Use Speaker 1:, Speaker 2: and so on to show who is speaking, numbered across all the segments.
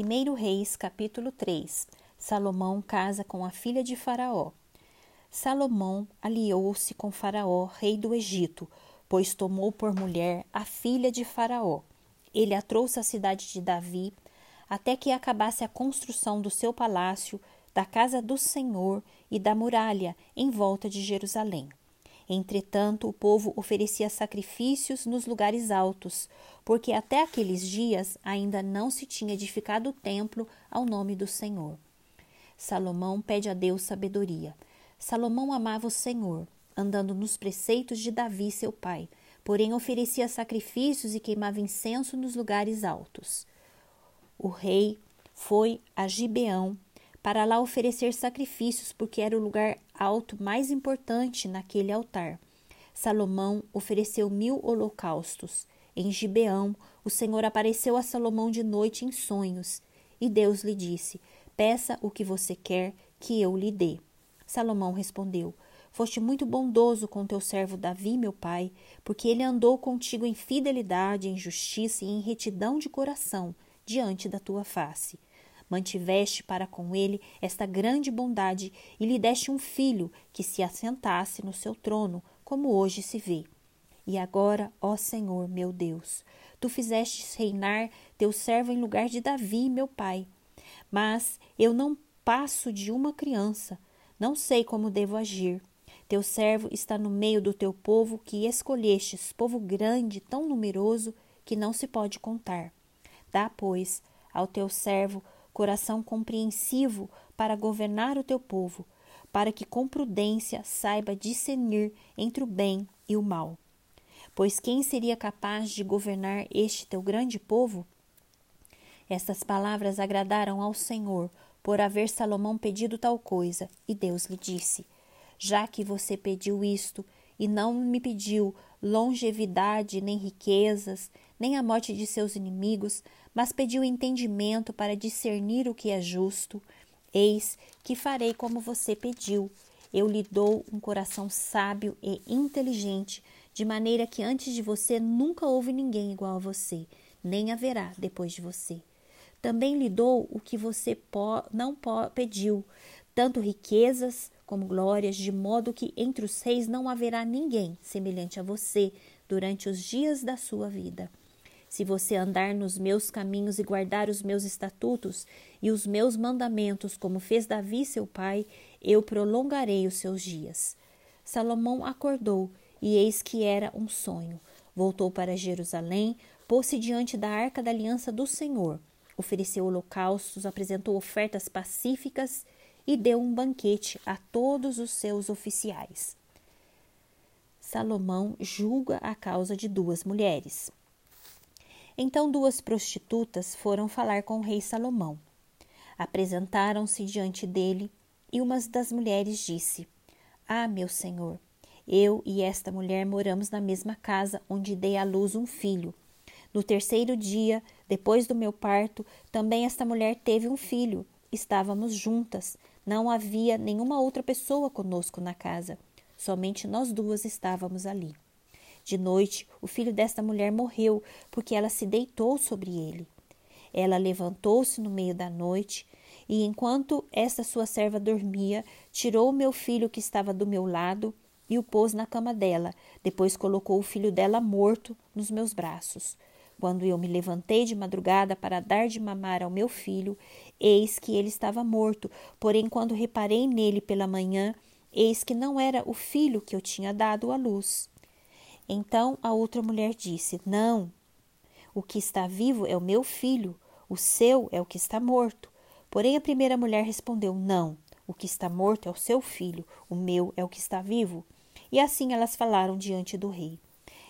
Speaker 1: 1 Reis, capítulo 3 Salomão casa com a filha de Faraó. Salomão aliou-se com Faraó, rei do Egito, pois tomou por mulher a filha de Faraó. Ele a trouxe à cidade de Davi, até que acabasse a construção do seu palácio, da casa do Senhor e da muralha em volta de Jerusalém. Entretanto, o povo oferecia sacrifícios nos lugares altos, porque até aqueles dias ainda não se tinha edificado o templo ao nome do Senhor. Salomão pede a Deus sabedoria. Salomão amava o Senhor, andando nos preceitos de Davi, seu pai, porém oferecia sacrifícios e queimava incenso nos lugares altos. O rei foi a Gibeão para lá oferecer sacrifícios, porque era o lugar alto mais importante naquele altar. Salomão ofereceu mil holocaustos. Em Gibeão, o Senhor apareceu a Salomão de noite em sonhos, e Deus lhe disse: Peça o que você quer que eu lhe dê. Salomão respondeu: Foste muito bondoso com teu servo Davi, meu pai, porque ele andou contigo em fidelidade, em justiça e em retidão de coração diante da tua face. Mantiveste para com ele esta grande bondade e lhe deste um filho que se assentasse no seu trono, como hoje se vê. E agora, ó Senhor meu Deus, tu fizestes reinar teu servo em lugar de Davi, meu pai. Mas eu não passo de uma criança, não sei como devo agir. Teu servo está no meio do teu povo que escolhestes, povo grande, tão numeroso que não se pode contar. Dá, pois, ao teu servo coração compreensivo para governar o teu povo, para que com prudência saiba discernir entre o bem e o mal. Pois quem seria capaz de governar este teu grande povo? Estas palavras agradaram ao Senhor, por haver Salomão pedido tal coisa, e Deus lhe disse: Já que você pediu isto, e não me pediu longevidade, nem riquezas, nem a morte de seus inimigos, mas pediu entendimento para discernir o que é justo. Eis que farei como você pediu. Eu lhe dou um coração sábio e inteligente, de maneira que antes de você nunca houve ninguém igual a você, nem haverá depois de você. Também lhe dou o que você não pediu, tanto riquezas como glórias, de modo que entre os reis não haverá ninguém semelhante a você durante os dias da sua vida. Se você andar nos meus caminhos e guardar os meus estatutos e os meus mandamentos, como fez Davi seu pai, eu prolongarei os seus dias. Salomão acordou, e eis que era um sonho. Voltou para Jerusalém, pôs-se diante da arca da aliança do Senhor, ofereceu holocaustos, apresentou ofertas pacíficas e deu um banquete a todos os seus oficiais. Salomão julga a causa de duas mulheres. Então duas prostitutas foram falar com o rei Salomão. Apresentaram-se diante dele e uma das mulheres disse: Ah, meu senhor, eu e esta mulher moramos na mesma casa onde dei à luz um filho. No terceiro dia, depois do meu parto, também esta mulher teve um filho. Estávamos juntas, não havia nenhuma outra pessoa conosco na casa. Somente nós duas estávamos ali. De noite, o filho desta mulher morreu, porque ela se deitou sobre ele. Ela levantou-se no meio da noite, e enquanto esta sua serva dormia, tirou o meu filho que estava do meu lado e o pôs na cama dela. Depois colocou o filho dela morto nos meus braços. Quando eu me levantei de madrugada para dar de mamar ao meu filho, eis que ele estava morto. Porém, quando reparei nele pela manhã, eis que não era o filho que eu tinha dado à luz. Então a outra mulher disse: Não, o que está vivo é o meu filho, o seu é o que está morto. Porém a primeira mulher respondeu: Não, o que está morto é o seu filho, o meu é o que está vivo. E assim elas falaram diante do rei.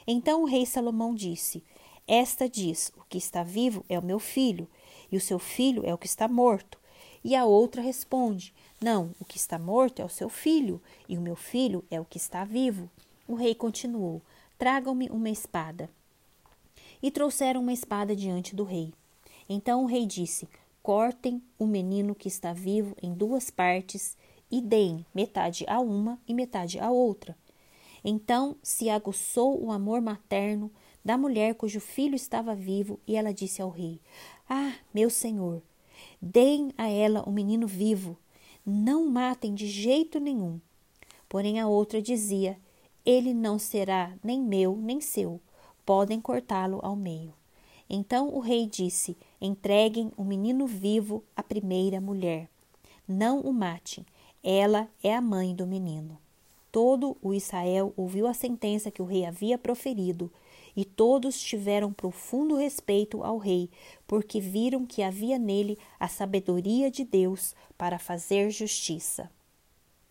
Speaker 1: Então o rei Salomão disse: Esta diz: O que está vivo é o meu filho, e o seu filho é o que está morto. E a outra responde: Não, o que está morto é o seu filho, e o meu filho é o que está vivo. O rei continuou: Tragam-me uma espada. E trouxeram uma espada diante do rei. Então o rei disse: Cortem o menino que está vivo em duas partes e deem metade a uma e metade a outra. Então se aguçou o amor materno da mulher cujo filho estava vivo, e ela disse ao rei: Ah, meu senhor, Deem a ela o menino vivo, não matem de jeito nenhum. Porém a outra dizia: Ele não será nem meu nem seu, podem cortá-lo ao meio. Então o rei disse: Entreguem o menino vivo à primeira mulher. Não o matem, ela é a mãe do menino. Todo o Israel ouviu a sentença que o rei havia proferido, e todos tiveram profundo respeito ao rei, porque viram que havia nele a sabedoria de Deus para fazer justiça.